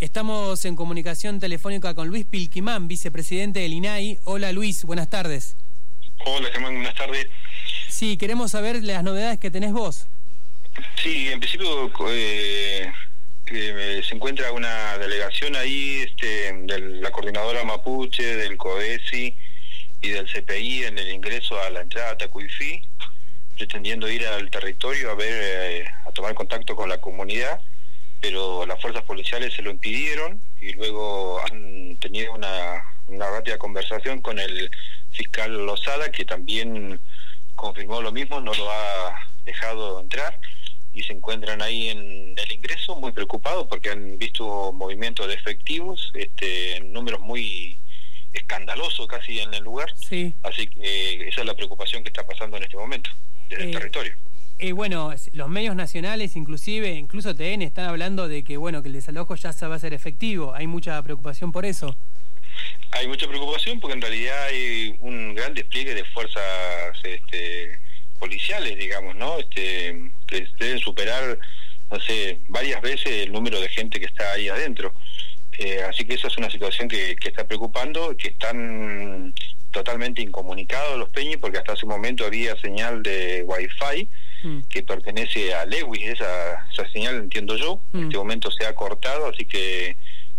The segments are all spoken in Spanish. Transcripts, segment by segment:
Estamos en comunicación telefónica con Luis Pilquimán, vicepresidente del INAI. Hola Luis, buenas tardes. Hola Germán, buenas tardes. Sí, queremos saber las novedades que tenés vos. Sí, en principio eh, se encuentra una delegación ahí este, de la coordinadora Mapuche, del CODESI y del CPI en el ingreso a la entrada a Tacuifí, pretendiendo ir al territorio a ver, eh, a tomar contacto con la comunidad pero las fuerzas policiales se lo impidieron y luego han tenido una, una rápida conversación con el fiscal Lozada, que también confirmó lo mismo, no lo ha dejado entrar y se encuentran ahí en el ingreso muy preocupados porque han visto movimientos de efectivos, este, números muy escandalosos casi en el lugar. Así que esa es la preocupación que está pasando en este momento desde el eh, territorio. Eh, bueno, los medios nacionales, inclusive, incluso TN, están hablando de que bueno que el desalojo ya se va a ser efectivo. ¿Hay mucha preocupación por eso? Hay mucha preocupación porque en realidad hay un gran despliegue de fuerzas este, policiales, digamos, ¿no? Este, que deben superar, no sé, varias veces el número de gente que está ahí adentro. Eh, así que esa es una situación que, que está preocupando, que están totalmente incomunicados los peñis porque hasta ese momento había señal de wifi Mm. que pertenece a Lewis, esa, esa señal entiendo yo, en este mm. momento se ha cortado, así que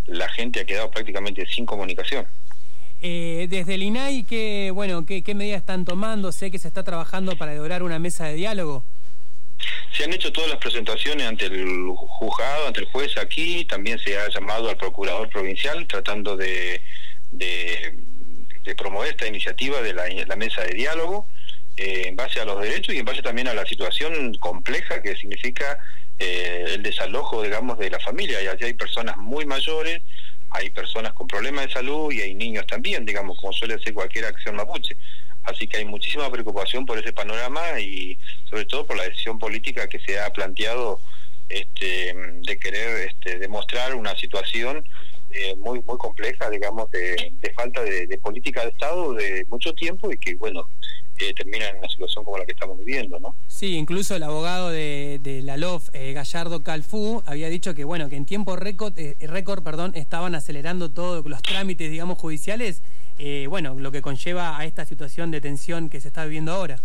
la gente ha quedado prácticamente sin comunicación. Eh, desde el INAI, ¿qué, bueno, qué, ¿qué medidas están tomando? Sé que se está trabajando para lograr una mesa de diálogo. Se han hecho todas las presentaciones ante el juzgado, ante el juez aquí, también se ha llamado al procurador provincial tratando de, de, promover esta iniciativa de la mesa de diálogo. Eh, en base a los derechos y en base también a la situación compleja que significa eh, el desalojo, digamos, de la familia. Y allí hay personas muy mayores, hay personas con problemas de salud y hay niños también, digamos, como suele ser cualquier acción mapuche. Así que hay muchísima preocupación por ese panorama y sobre todo por la decisión política que se ha planteado este, de querer este, demostrar una situación eh, muy muy compleja, digamos, de, falta de, de, política de Estado de mucho tiempo y que, bueno, termina en una situación como la que estamos viviendo, ¿no? Sí, incluso el abogado de, la LOF, eh, Gallardo Calfú, había dicho que, bueno, que en tiempo récord, eh, récord perdón, estaban acelerando todos los trámites, digamos, judiciales, eh, bueno, lo que conlleva a esta situación de tensión que se está viviendo ahora.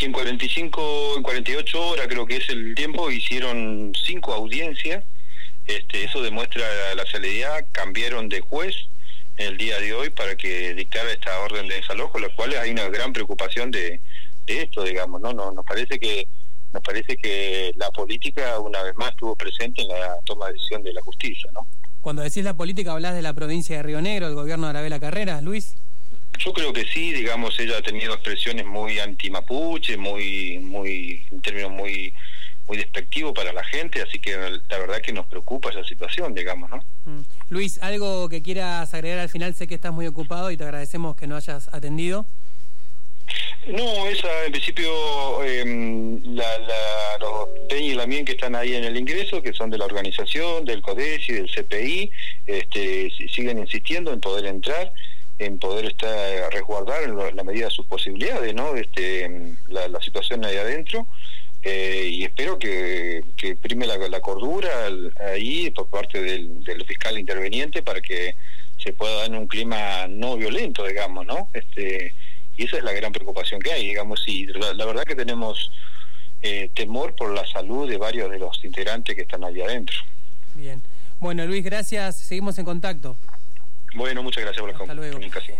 Y en 45, en 48 horas creo que es el tiempo, hicieron cinco audiencias, este, eso demuestra la celeridad, cambiaron de juez, el día de hoy para que dictara esta orden de desalojo, la cual hay una gran preocupación de, esto, digamos, ¿no? Nos, nos parece que nos parece que la política una vez más estuvo presente en la toma de decisión de la justicia, ¿no? Cuando decís la política, ¿hablas de la provincia de Río Negro, el gobierno de Arabela Carreras, Luis? Yo creo que sí, digamos, ella ha tenido expresiones muy anti-mapuche, muy, muy, en términos muy muy despectivo para la gente, así que la verdad que nos preocupa esa situación, digamos, ¿no? Mm. Luis, algo que quieras agregar al final, sé que estás muy ocupado y te agradecemos que no hayas atendido. No, esa en principio em, la, la, los Peña y la Mien que están ahí en el ingreso, que son de la organización, del CODESI, del CPI, este, siguen insistiendo en poder entrar, en poder estar resguardar en la medida de sus posibilidades, ¿no? Este, la, la situación ahí adentro. Eh, y espero que, prime la, cordura ahí por parte del, fiscal interveniente para que se pueda dar en un clima no violento, digamos, ¿no? Este, y esa es la gran preocupación que hay, digamos, y la, verdad que tenemos eh, temor por la salud de varios de los integrantes que están allí adentro. Bien. Bueno, Luis, gracias. Seguimos en contacto. Bueno, muchas gracias por la comunicación.